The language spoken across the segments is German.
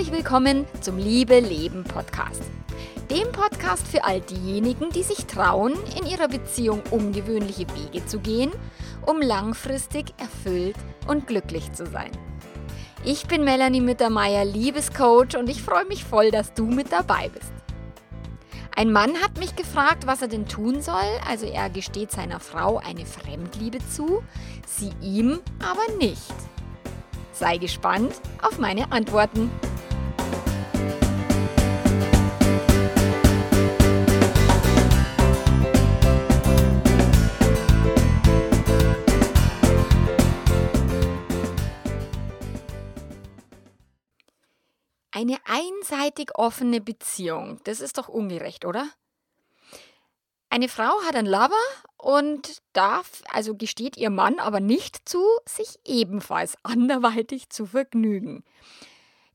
Herzlich willkommen zum Liebe Leben Podcast. Dem Podcast für all diejenigen, die sich trauen, in ihrer Beziehung ungewöhnliche Wege zu gehen, um langfristig erfüllt und glücklich zu sein. Ich bin Melanie Mittermeier, Liebescoach und ich freue mich voll, dass du mit dabei bist. Ein Mann hat mich gefragt, was er denn tun soll. Also er gesteht seiner Frau eine Fremdliebe zu, sie ihm aber nicht. Sei gespannt auf meine Antworten. Eine einseitig offene Beziehung, das ist doch ungerecht, oder? Eine Frau hat einen Lover und darf, also gesteht ihr Mann aber nicht zu, sich ebenfalls anderweitig zu vergnügen.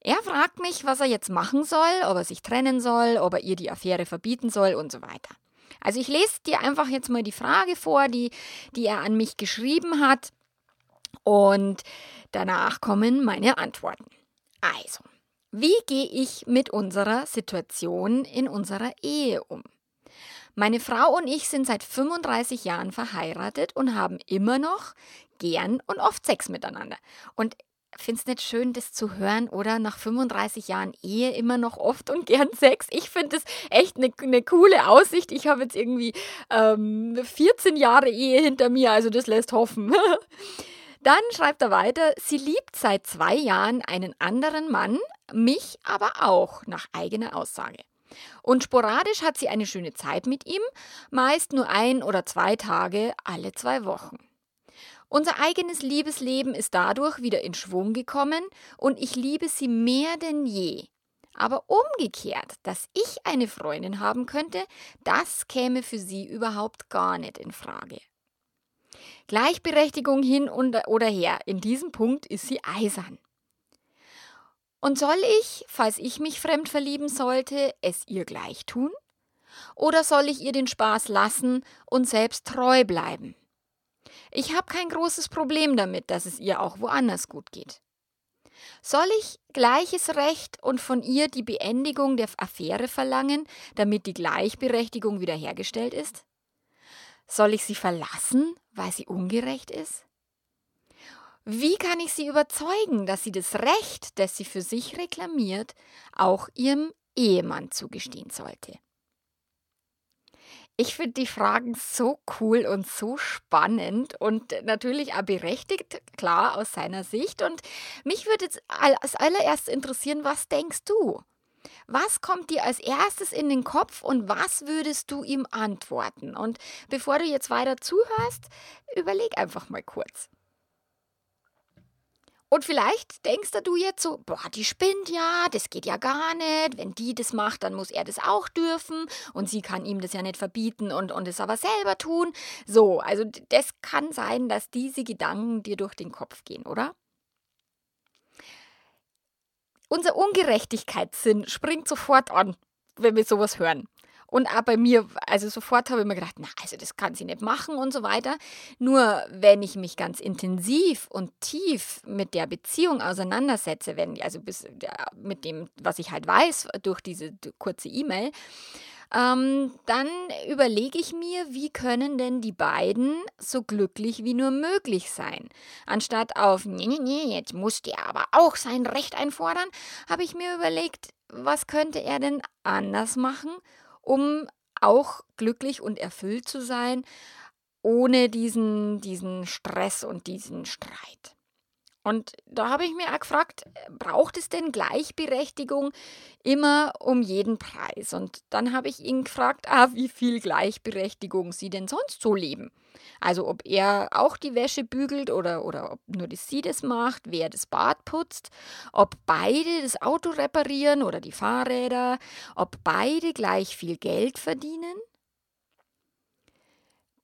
Er fragt mich, was er jetzt machen soll, ob er sich trennen soll, ob er ihr die Affäre verbieten soll und so weiter. Also ich lese dir einfach jetzt mal die Frage vor, die, die er an mich geschrieben hat und danach kommen meine Antworten. Also, wie gehe ich mit unserer Situation in unserer Ehe um? Meine Frau und ich sind seit 35 Jahren verheiratet und haben immer noch gern und oft Sex miteinander. Und findest nicht schön, das zu hören, oder? Nach 35 Jahren Ehe immer noch oft und gern Sex. Ich finde das echt eine, eine coole Aussicht. Ich habe jetzt irgendwie ähm, 14 Jahre Ehe hinter mir, also das lässt hoffen. Dann schreibt er weiter, sie liebt seit zwei Jahren einen anderen Mann, mich aber auch, nach eigener Aussage. Und sporadisch hat sie eine schöne Zeit mit ihm, meist nur ein oder zwei Tage alle zwei Wochen. Unser eigenes Liebesleben ist dadurch wieder in Schwung gekommen und ich liebe sie mehr denn je. Aber umgekehrt, dass ich eine Freundin haben könnte, das käme für sie überhaupt gar nicht in Frage. Gleichberechtigung hin oder her, in diesem Punkt ist sie eisern. Und soll ich, falls ich mich fremd verlieben sollte, es ihr gleich tun? Oder soll ich ihr den Spaß lassen und selbst treu bleiben? Ich habe kein großes Problem damit, dass es ihr auch woanders gut geht. Soll ich gleiches Recht und von ihr die Beendigung der Affäre verlangen, damit die Gleichberechtigung wiederhergestellt ist? Soll ich sie verlassen, weil sie ungerecht ist? Wie kann ich sie überzeugen, dass sie das Recht, das sie für sich reklamiert, auch ihrem Ehemann zugestehen sollte? Ich finde die Fragen so cool und so spannend und natürlich auch berechtigt, klar aus seiner Sicht. Und mich würde jetzt als allererstes interessieren, was denkst du? Was kommt dir als erstes in den Kopf und was würdest du ihm antworten? Und bevor du jetzt weiter zuhörst, überleg einfach mal kurz. Und vielleicht denkst du jetzt so, boah, die spinnt ja, das geht ja gar nicht. Wenn die das macht, dann muss er das auch dürfen und sie kann ihm das ja nicht verbieten und, und es aber selber tun. So, also das kann sein, dass diese Gedanken dir durch den Kopf gehen, oder? Unser Ungerechtigkeitssinn springt sofort an, wenn wir sowas hören. Und auch bei mir, also sofort habe ich mir gedacht, na, also das kann sie nicht machen und so weiter. Nur wenn ich mich ganz intensiv und tief mit der Beziehung auseinandersetze, wenn, also bis, ja, mit dem, was ich halt weiß durch diese kurze E-Mail, ähm, dann überlege ich mir, wie können denn die beiden so glücklich wie nur möglich sein. Anstatt auf, nee, nee, nee, jetzt muss der aber auch sein Recht einfordern, habe ich mir überlegt, was könnte er denn anders machen, um auch glücklich und erfüllt zu sein, ohne diesen, diesen Stress und diesen Streit. Und da habe ich mir auch gefragt, braucht es denn Gleichberechtigung immer um jeden Preis? Und dann habe ich ihn gefragt, ah, wie viel Gleichberechtigung sie denn sonst so leben. Also ob er auch die Wäsche bügelt oder, oder ob nur die sie das macht, wer das Bad putzt, ob beide das Auto reparieren oder die Fahrräder, ob beide gleich viel Geld verdienen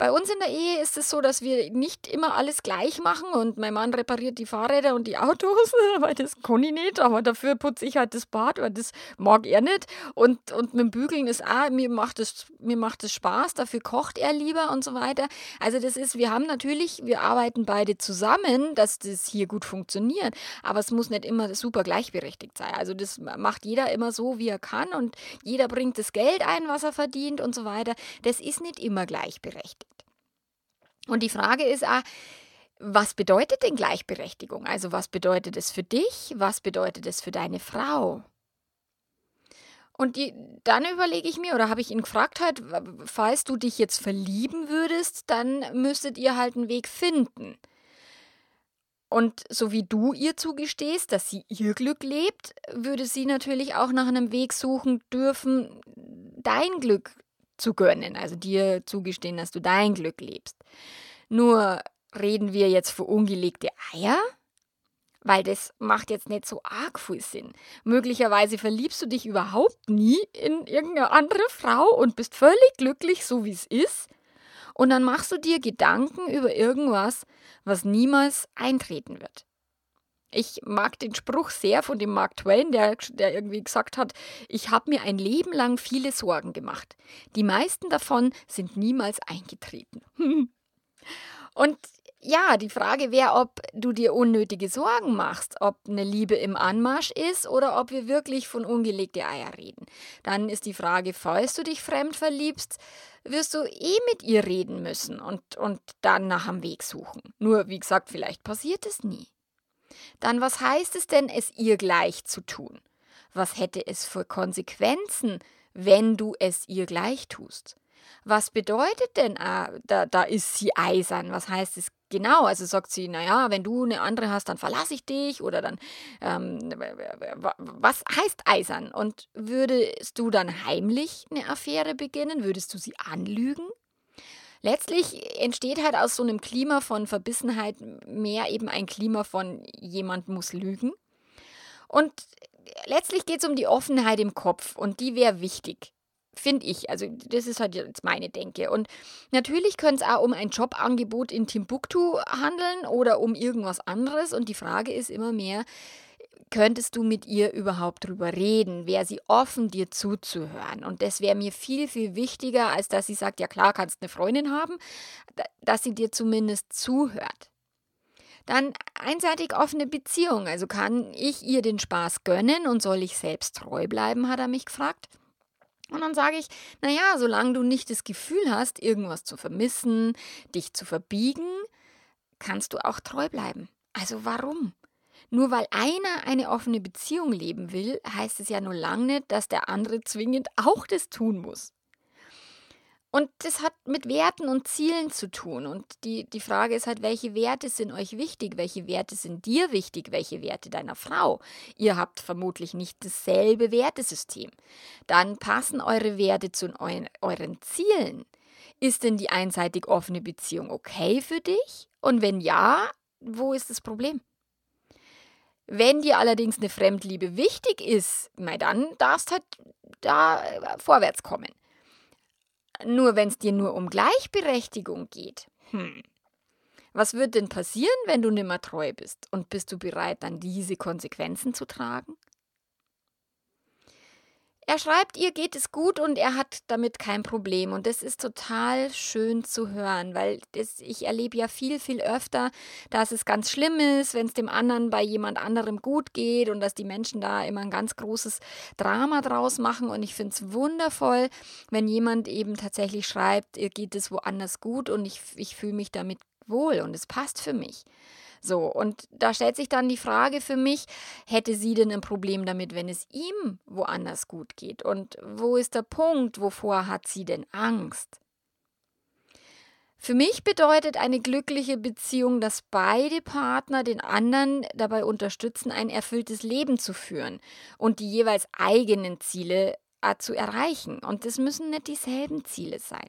Bei uns in der Ehe ist es so, dass wir nicht immer alles gleich machen und mein Mann repariert die Fahrräder und die Autos, weil das kann ich nicht, aber dafür putze ich halt das Bad, weil das mag er nicht. Und, und mit dem Bügeln ist auch, mir macht es mir macht es Spaß, dafür kocht er lieber und so weiter. Also das ist, wir haben natürlich, wir arbeiten beide zusammen, dass das hier gut funktioniert, aber es muss nicht immer super gleichberechtigt sein. Also das macht jeder immer so, wie er kann und jeder bringt das Geld ein, was er verdient und so weiter. Das ist nicht immer gleichberechtigt. Und die Frage ist auch, was bedeutet denn Gleichberechtigung? Also was bedeutet es für dich? Was bedeutet es für deine Frau? Und die, dann überlege ich mir, oder habe ich ihn gefragt halt, falls du dich jetzt verlieben würdest, dann müsstet ihr halt einen Weg finden. Und so wie du ihr zugestehst, dass sie ihr Glück lebt, würde sie natürlich auch nach einem Weg suchen dürfen, dein Glück zu gönnen, also dir zugestehen, dass du dein Glück lebst. Nur reden wir jetzt für ungelegte Eier? Weil das macht jetzt nicht so arg viel Sinn. Möglicherweise verliebst du dich überhaupt nie in irgendeine andere Frau und bist völlig glücklich, so wie es ist. Und dann machst du dir Gedanken über irgendwas, was niemals eintreten wird. Ich mag den Spruch sehr von dem Mark Twain, der, der irgendwie gesagt hat, ich habe mir ein Leben lang viele Sorgen gemacht. Die meisten davon sind niemals eingetreten. Und ja, die Frage wäre, ob du dir unnötige Sorgen machst, ob eine Liebe im Anmarsch ist oder ob wir wirklich von ungelegte Eier reden. Dann ist die Frage, falls du dich fremd verliebst, wirst du eh mit ihr reden müssen und, und dann nach einem Weg suchen. Nur, wie gesagt, vielleicht passiert es nie. Dann was heißt es denn, es ihr gleich zu tun? Was hätte es für Konsequenzen, wenn du es ihr gleich tust? Was bedeutet denn, ah, da, da ist sie eisern? Was heißt es genau? Also sagt sie, naja, wenn du eine andere hast, dann verlasse ich dich oder dann, ähm, was heißt eisern? Und würdest du dann heimlich eine Affäre beginnen? Würdest du sie anlügen? Letztlich entsteht halt aus so einem Klima von Verbissenheit mehr eben ein Klima von jemand muss lügen. Und letztlich geht es um die Offenheit im Kopf und die wäre wichtig. Finde ich. Also, das ist halt jetzt meine Denke. Und natürlich könnte es auch um ein Jobangebot in Timbuktu handeln oder um irgendwas anderes. Und die Frage ist immer mehr, könntest du mit ihr überhaupt drüber reden? Wäre sie offen, dir zuzuhören? Und das wäre mir viel, viel wichtiger, als dass sie sagt, ja klar, kannst eine Freundin haben, dass sie dir zumindest zuhört. Dann einseitig offene Beziehung. Also kann ich ihr den Spaß gönnen und soll ich selbst treu bleiben, hat er mich gefragt. Und dann sage ich, naja, solange du nicht das Gefühl hast, irgendwas zu vermissen, dich zu verbiegen, kannst du auch treu bleiben. Also warum? Nur weil einer eine offene Beziehung leben will, heißt es ja nur lange nicht, dass der andere zwingend auch das tun muss. Und das hat mit Werten und Zielen zu tun. Und die, die Frage ist halt, welche Werte sind euch wichtig? Welche Werte sind dir wichtig? Welche Werte deiner Frau? Ihr habt vermutlich nicht dasselbe Wertesystem. Dann passen eure Werte zu euren, euren Zielen. Ist denn die einseitig offene Beziehung okay für dich? Und wenn ja, wo ist das Problem? Wenn dir allerdings eine Fremdliebe wichtig ist, na dann darfst halt da äh, vorwärts kommen. Nur wenn es dir nur um Gleichberechtigung geht, hm, was wird denn passieren, wenn du nimmer treu bist? Und bist du bereit, dann diese Konsequenzen zu tragen? Er schreibt, ihr geht es gut und er hat damit kein Problem. Und das ist total schön zu hören, weil das, ich erlebe ja viel, viel öfter, dass es ganz schlimm ist, wenn es dem anderen bei jemand anderem gut geht und dass die Menschen da immer ein ganz großes Drama draus machen. Und ich finde es wundervoll, wenn jemand eben tatsächlich schreibt, ihr geht es woanders gut und ich, ich fühle mich damit wohl und es passt für mich. So, und da stellt sich dann die Frage für mich, hätte sie denn ein Problem damit, wenn es ihm woanders gut geht? Und wo ist der Punkt, wovor hat sie denn Angst? Für mich bedeutet eine glückliche Beziehung, dass beide Partner den anderen dabei unterstützen, ein erfülltes Leben zu führen und die jeweils eigenen Ziele äh, zu erreichen. Und das müssen nicht dieselben Ziele sein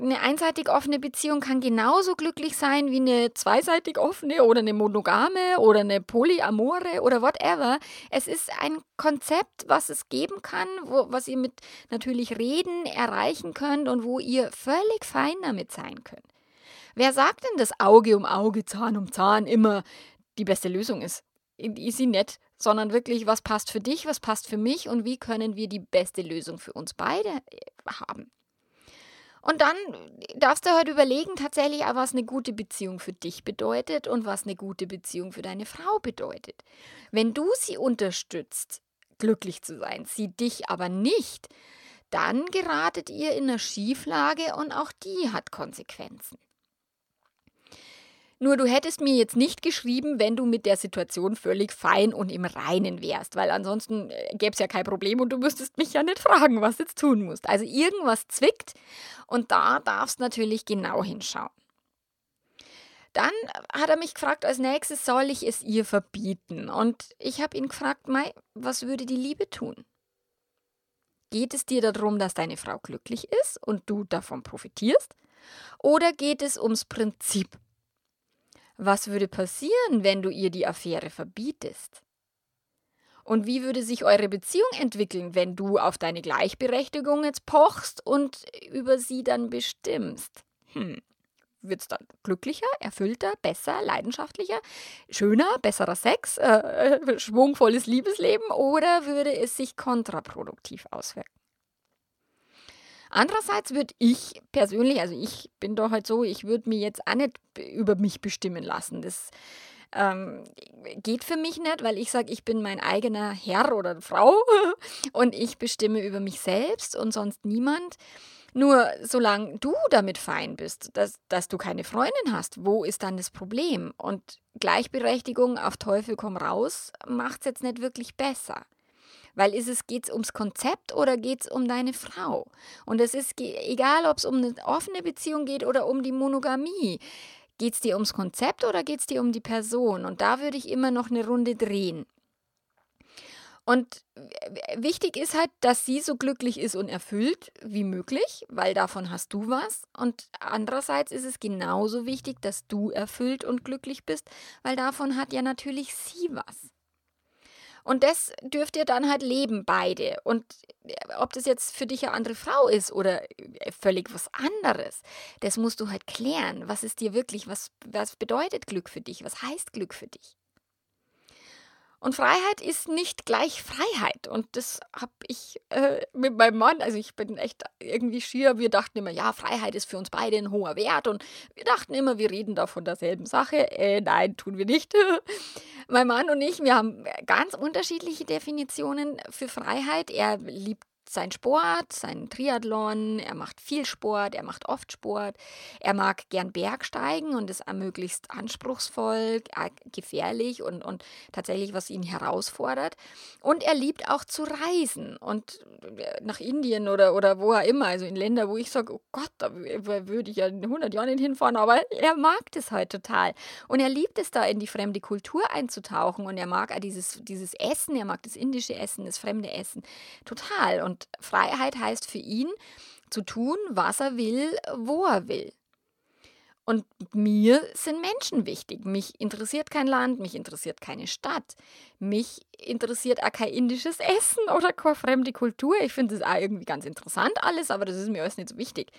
eine einseitig offene Beziehung kann genauso glücklich sein wie eine zweiseitig offene oder eine monogame oder eine polyamore oder whatever. Es ist ein Konzept, was es geben kann, wo, was ihr mit natürlich Reden erreichen könnt und wo ihr völlig fein damit sein könnt. Wer sagt denn, dass Auge um Auge, Zahn um Zahn immer die beste Lösung ist? Ist sie nicht, sondern wirklich, was passt für dich, was passt für mich und wie können wir die beste Lösung für uns beide äh, haben. Und dann darfst du heute überlegen, tatsächlich was eine gute Beziehung für dich bedeutet und was eine gute Beziehung für deine Frau bedeutet. Wenn du sie unterstützt, glücklich zu sein, sie dich aber nicht, dann geratet ihr in eine Schieflage und auch die hat Konsequenzen. Nur du hättest mir jetzt nicht geschrieben, wenn du mit der Situation völlig fein und im Reinen wärst, weil ansonsten äh, gäbe es ja kein Problem und du müsstest mich ja nicht fragen, was du jetzt tun musst. Also irgendwas zwickt und da darfst natürlich genau hinschauen. Dann hat er mich gefragt, als nächstes soll ich es ihr verbieten. Und ich habe ihn gefragt, Mai, was würde die Liebe tun? Geht es dir darum, dass deine Frau glücklich ist und du davon profitierst? Oder geht es ums Prinzip? Was würde passieren, wenn du ihr die Affäre verbietest? Und wie würde sich eure Beziehung entwickeln, wenn du auf deine Gleichberechtigung jetzt pochst und über sie dann bestimmst? Hm. Wird es dann glücklicher, erfüllter, besser, leidenschaftlicher, schöner, besserer Sex, äh, schwungvolles Liebesleben oder würde es sich kontraproduktiv auswirken? Andererseits würde ich persönlich, also ich bin doch halt so, ich würde mir jetzt auch nicht über mich bestimmen lassen. Das ähm, geht für mich nicht, weil ich sage, ich bin mein eigener Herr oder Frau und ich bestimme über mich selbst und sonst niemand. Nur solange du damit fein bist, dass, dass du keine Freundin hast, wo ist dann das Problem? Und Gleichberechtigung auf Teufel komm raus macht es jetzt nicht wirklich besser. Weil ist es, geht ums Konzept oder geht es um deine Frau? Und es ist egal, ob es um eine offene Beziehung geht oder um die Monogamie. Geht es dir ums Konzept oder geht es dir um die Person? Und da würde ich immer noch eine Runde drehen. Und wichtig ist halt, dass sie so glücklich ist und erfüllt wie möglich, weil davon hast du was. Und andererseits ist es genauso wichtig, dass du erfüllt und glücklich bist, weil davon hat ja natürlich sie was. Und das dürft ihr dann halt leben, beide. Und äh, ob das jetzt für dich eine andere Frau ist oder äh, völlig was anderes, das musst du halt klären. Was ist dir wirklich, was, was bedeutet Glück für dich? Was heißt Glück für dich? Und Freiheit ist nicht gleich Freiheit. Und das habe ich äh, mit meinem Mann, also ich bin echt irgendwie schier. Wir dachten immer, ja, Freiheit ist für uns beide ein hoher Wert. Und wir dachten immer, wir reden da von derselben Sache. Äh, nein, tun wir nicht. mein Mann und ich, wir haben ganz unterschiedliche Definitionen für Freiheit. Er liebt sein Sport, seinen Triathlon, er macht viel Sport, er macht oft Sport, er mag gern Bergsteigen und ist möglichst anspruchsvoll, äh, gefährlich und, und tatsächlich, was ihn herausfordert. Und er liebt auch zu reisen und äh, nach Indien oder, oder wo er immer, also in Länder, wo ich sage, oh Gott, da würde ich ja in 100 Jahren nicht hinfahren, aber er mag das halt total. Und er liebt es da, in die fremde Kultur einzutauchen und er mag dieses, dieses Essen, er mag das indische Essen, das fremde Essen total. Und und Freiheit heißt für ihn, zu tun, was er will, wo er will. Und mir sind Menschen wichtig. Mich interessiert kein Land, mich interessiert keine Stadt. Mich interessiert auch kein indisches Essen oder keine fremde Kultur. Ich finde das auch irgendwie ganz interessant alles, aber das ist mir alles nicht so wichtig.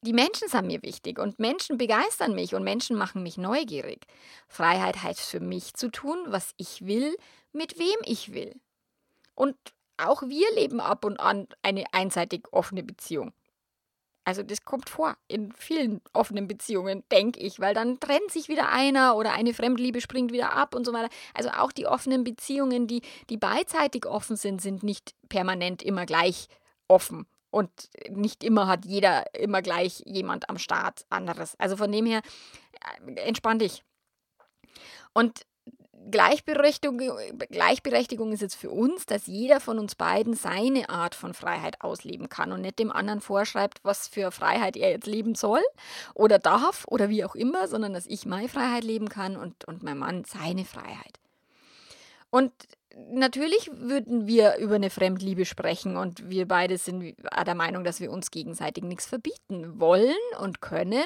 Die Menschen sind mir wichtig und Menschen begeistern mich und Menschen machen mich neugierig. Freiheit heißt für mich zu tun, was ich will, mit wem ich will. Und auch wir leben ab und an eine einseitig offene Beziehung. Also das kommt vor in vielen offenen Beziehungen, denke ich, weil dann trennt sich wieder einer oder eine Fremdliebe springt wieder ab und so weiter. Also auch die offenen Beziehungen, die, die beidseitig offen sind, sind nicht permanent immer gleich offen. Und nicht immer hat jeder immer gleich jemand am Start anderes. Also von dem her, äh, entspann dich. Und Gleichberechtigung, Gleichberechtigung ist jetzt für uns, dass jeder von uns beiden seine Art von Freiheit ausleben kann und nicht dem anderen vorschreibt, was für Freiheit er jetzt leben soll oder darf oder wie auch immer, sondern dass ich meine Freiheit leben kann und, und mein Mann seine Freiheit. Und natürlich würden wir über eine Fremdliebe sprechen und wir beide sind der Meinung, dass wir uns gegenseitig nichts verbieten wollen und können,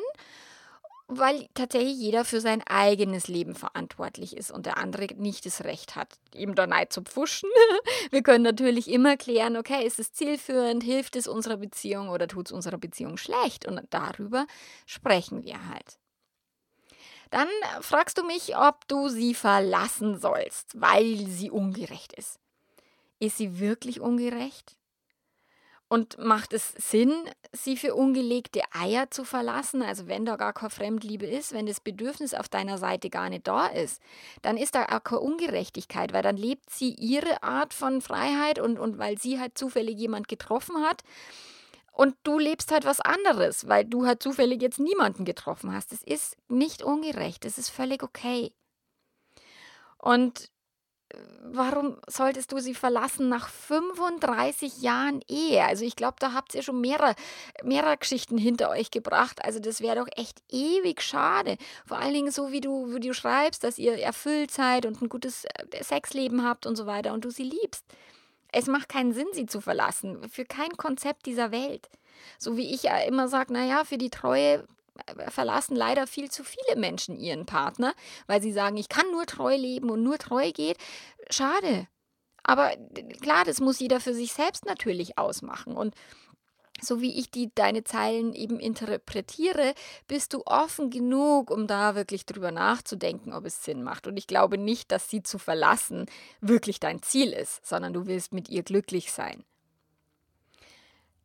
weil tatsächlich jeder für sein eigenes Leben verantwortlich ist und der andere nicht das Recht hat, ihm da neid zu pfuschen. Wir können natürlich immer klären, okay, ist es zielführend, hilft es unserer Beziehung oder tut es unserer Beziehung schlecht und darüber sprechen wir halt. Dann fragst du mich, ob du sie verlassen sollst, weil sie ungerecht ist. Ist sie wirklich ungerecht? Und macht es Sinn, sie für ungelegte Eier zu verlassen? Also wenn da gar keine Fremdliebe ist, wenn das Bedürfnis auf deiner Seite gar nicht da ist, dann ist da auch keine Ungerechtigkeit, weil dann lebt sie ihre Art von Freiheit und, und weil sie halt zufällig jemand getroffen hat, und du lebst halt was anderes, weil du halt zufällig jetzt niemanden getroffen hast. Das ist nicht ungerecht, das ist völlig okay. Und warum solltest du sie verlassen nach 35 Jahren Ehe? Also ich glaube, da habt ihr schon mehrere, mehrere Geschichten hinter euch gebracht. Also das wäre doch echt ewig schade. Vor allen Dingen so, wie du, wie du schreibst, dass ihr erfüllt seid und ein gutes äh, Sexleben habt und so weiter und du sie liebst. Es macht keinen Sinn, sie zu verlassen, für kein Konzept dieser Welt. So wie ich ja immer sage, naja, für die Treue verlassen leider viel zu viele Menschen ihren Partner, weil sie sagen, ich kann nur treu leben und nur treu geht. Schade. Aber klar, das muss jeder für sich selbst natürlich ausmachen. Und so wie ich die, deine Zeilen eben interpretiere, bist du offen genug, um da wirklich drüber nachzudenken, ob es Sinn macht. Und ich glaube nicht, dass sie zu verlassen wirklich dein Ziel ist, sondern du willst mit ihr glücklich sein.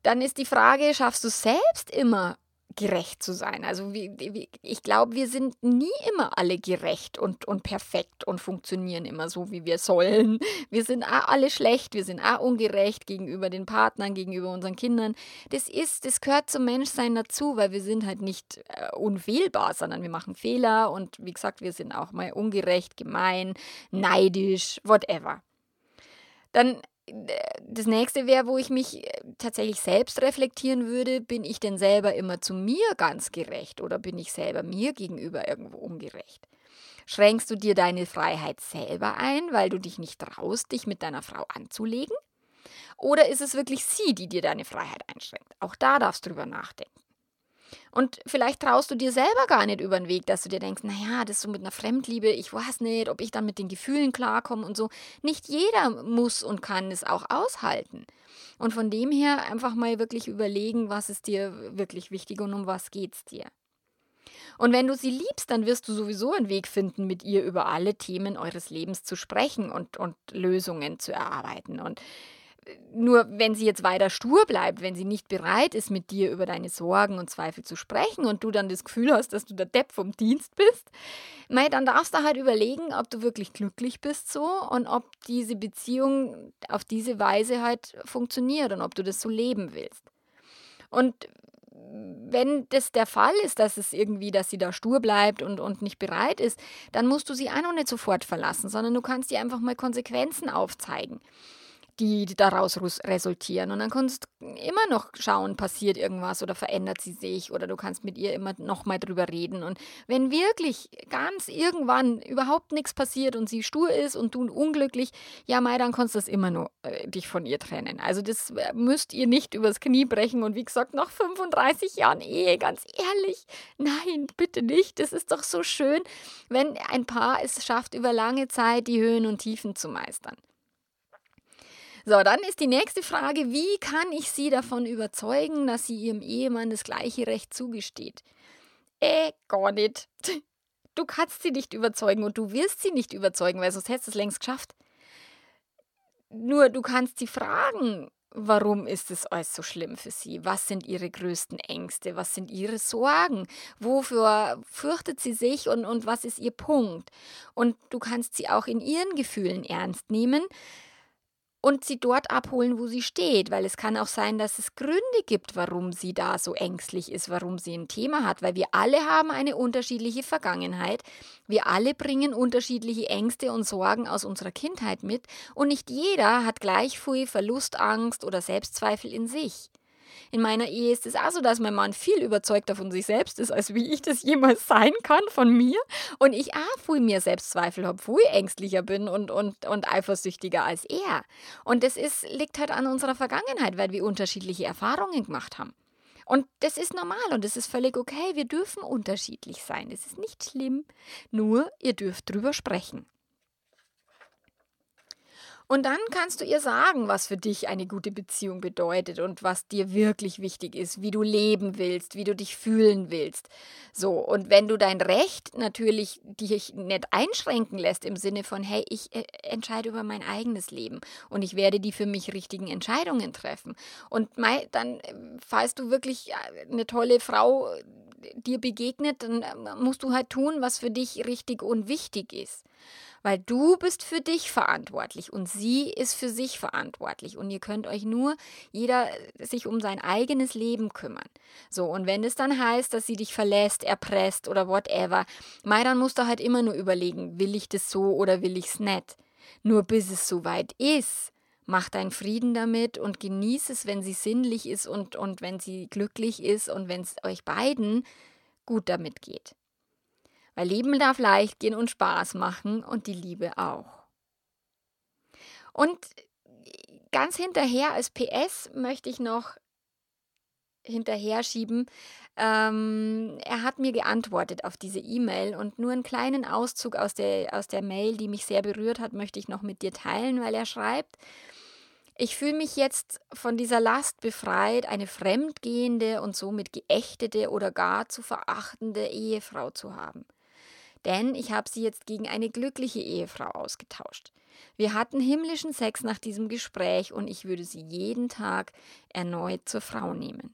Dann ist die Frage, schaffst du selbst immer gerecht zu sein. Also wie, wie, ich glaube, wir sind nie immer alle gerecht und, und perfekt und funktionieren immer so, wie wir sollen. Wir sind auch alle schlecht, wir sind auch ungerecht gegenüber den Partnern, gegenüber unseren Kindern. Das ist, das gehört zum Menschsein dazu, weil wir sind halt nicht äh, unfehlbar, sondern wir machen Fehler und wie gesagt, wir sind auch mal ungerecht, gemein, neidisch, whatever. Dann das nächste wäre, wo ich mich äh, tatsächlich selbst reflektieren würde, bin ich denn selber immer zu mir ganz gerecht oder bin ich selber mir gegenüber irgendwo ungerecht? Schränkst du dir deine Freiheit selber ein, weil du dich nicht traust, dich mit deiner Frau anzulegen? Oder ist es wirklich sie, die dir deine Freiheit einschränkt? Auch da darfst du drüber nachdenken. Und vielleicht traust du dir selber gar nicht über den Weg, dass du dir denkst, naja, das ist so mit einer Fremdliebe, ich weiß nicht, ob ich dann mit den Gefühlen klarkomme und so. Nicht jeder muss und kann es auch aushalten. Und von dem her einfach mal wirklich überlegen, was ist dir wirklich wichtig und um was geht's dir. Und wenn du sie liebst, dann wirst du sowieso einen Weg finden, mit ihr über alle Themen eures Lebens zu sprechen und, und Lösungen zu erarbeiten. Und nur wenn sie jetzt weiter stur bleibt, wenn sie nicht bereit ist, mit dir über deine Sorgen und Zweifel zu sprechen und du dann das Gefühl hast, dass du der Depp vom Dienst bist, mei, dann darfst du halt überlegen, ob du wirklich glücklich bist so und ob diese Beziehung auf diese Weise halt funktioniert und ob du das so leben willst. Und wenn das der Fall ist, dass es irgendwie, dass sie da stur bleibt und, und nicht bereit ist, dann musst du sie auch noch nicht sofort verlassen, sondern du kannst ihr einfach mal Konsequenzen aufzeigen die daraus resultieren. Und dann kannst du immer noch schauen, passiert irgendwas oder verändert sie sich oder du kannst mit ihr immer noch mal drüber reden. Und wenn wirklich ganz irgendwann überhaupt nichts passiert und sie stur ist und du unglücklich, ja, Mai, dann kannst du das immer nur äh, dich von ihr trennen. Also das äh, müsst ihr nicht übers Knie brechen und wie gesagt, nach 35 Jahren Ehe, ganz ehrlich, nein, bitte nicht. Das ist doch so schön, wenn ein Paar es schafft, über lange Zeit die Höhen und Tiefen zu meistern. So, dann ist die nächste Frage, wie kann ich sie davon überzeugen, dass sie ihrem Ehemann das gleiche Recht zugesteht? Äh, gar nicht. Du kannst sie nicht überzeugen und du wirst sie nicht überzeugen, weil sonst hättest du es längst geschafft. Nur du kannst sie fragen, warum ist es alles so schlimm für sie? Was sind ihre größten Ängste? Was sind ihre Sorgen? Wofür fürchtet sie sich und, und was ist ihr Punkt? Und du kannst sie auch in ihren Gefühlen ernst nehmen und sie dort abholen, wo sie steht, weil es kann auch sein, dass es Gründe gibt, warum sie da so ängstlich ist, warum sie ein Thema hat, weil wir alle haben eine unterschiedliche Vergangenheit, wir alle bringen unterschiedliche Ängste und Sorgen aus unserer Kindheit mit und nicht jeder hat gleich viel Verlustangst oder Selbstzweifel in sich. In meiner Ehe ist es auch so, dass mein Mann viel überzeugter von sich selbst ist, als wie ich das jemals sein kann von mir. Und ich auch viel mehr Selbstzweifel habe, viel ängstlicher bin und, und, und eifersüchtiger als er. Und das ist, liegt halt an unserer Vergangenheit, weil wir unterschiedliche Erfahrungen gemacht haben. Und das ist normal und das ist völlig okay. Wir dürfen unterschiedlich sein. Das ist nicht schlimm. Nur, ihr dürft drüber sprechen. Und dann kannst du ihr sagen, was für dich eine gute Beziehung bedeutet und was dir wirklich wichtig ist, wie du leben willst, wie du dich fühlen willst. So, und wenn du dein Recht natürlich dich nicht einschränken lässt im Sinne von, hey, ich äh, entscheide über mein eigenes Leben und ich werde die für mich richtigen Entscheidungen treffen. Und mei, dann, äh, falls du wirklich äh, eine tolle Frau dir begegnet, dann musst du halt tun, was für dich richtig und wichtig ist weil du bist für dich verantwortlich und sie ist für sich verantwortlich und ihr könnt euch nur jeder sich um sein eigenes Leben kümmern. So, und wenn es dann heißt, dass sie dich verlässt, erpresst oder whatever, mei, dann musst du halt immer nur überlegen, will ich das so oder will ich es nicht. Nur bis es soweit ist, mach deinen Frieden damit und genieß es, wenn sie sinnlich ist und, und wenn sie glücklich ist und wenn es euch beiden gut damit geht. Weil Leben darf leicht gehen und Spaß machen und die Liebe auch. Und ganz hinterher als PS möchte ich noch hinterher schieben. Ähm, er hat mir geantwortet auf diese E-Mail und nur einen kleinen Auszug aus der, aus der Mail, die mich sehr berührt hat, möchte ich noch mit dir teilen, weil er schreibt, ich fühle mich jetzt von dieser Last befreit, eine fremdgehende und somit geächtete oder gar zu verachtende Ehefrau zu haben denn ich habe sie jetzt gegen eine glückliche Ehefrau ausgetauscht. Wir hatten himmlischen Sex nach diesem Gespräch und ich würde sie jeden Tag erneut zur Frau nehmen.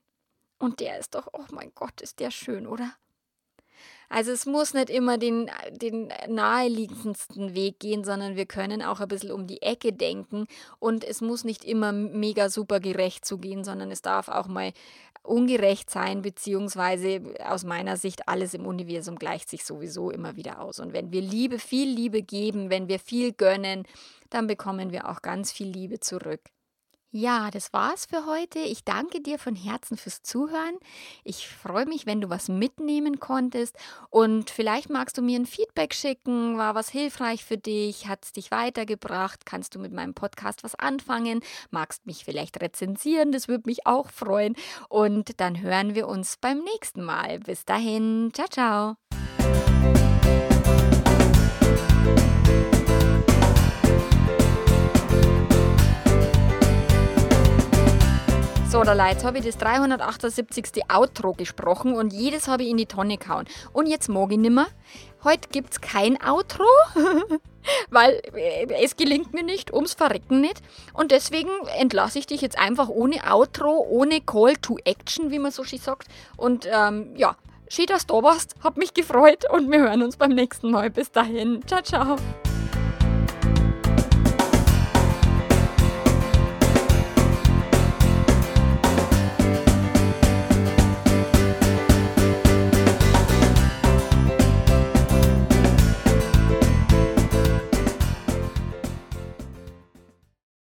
Und der ist doch, oh mein Gott, ist der schön, oder? Also es muss nicht immer den, den naheliegendsten Weg gehen, sondern wir können auch ein bisschen um die Ecke denken und es muss nicht immer mega super gerecht zugehen, sondern es darf auch mal ungerecht sein, beziehungsweise aus meiner Sicht alles im Universum gleicht sich sowieso immer wieder aus. Und wenn wir Liebe, viel Liebe geben, wenn wir viel gönnen, dann bekommen wir auch ganz viel Liebe zurück. Ja, das war's für heute. Ich danke dir von Herzen fürs Zuhören. Ich freue mich, wenn du was mitnehmen konntest und vielleicht magst du mir ein Feedback schicken. War was hilfreich für dich? Hat es dich weitergebracht? Kannst du mit meinem Podcast was anfangen? Magst mich vielleicht rezensieren? Das würde mich auch freuen. Und dann hören wir uns beim nächsten Mal. Bis dahin. Ciao, ciao. So, da Leute, habe ich das 378. Outro gesprochen und jedes habe ich in die Tonne gehauen. Und jetzt mag ich nimmer. Heute gibt es kein Outro, weil äh, es gelingt mir nicht, ums Verrecken nicht. Und deswegen entlasse ich dich jetzt einfach ohne Outro, ohne Call to Action, wie man so schön sagt. Und ähm, ja, schön, dass du da warst, hab mich gefreut und wir hören uns beim nächsten Mal. Bis dahin, ciao, ciao.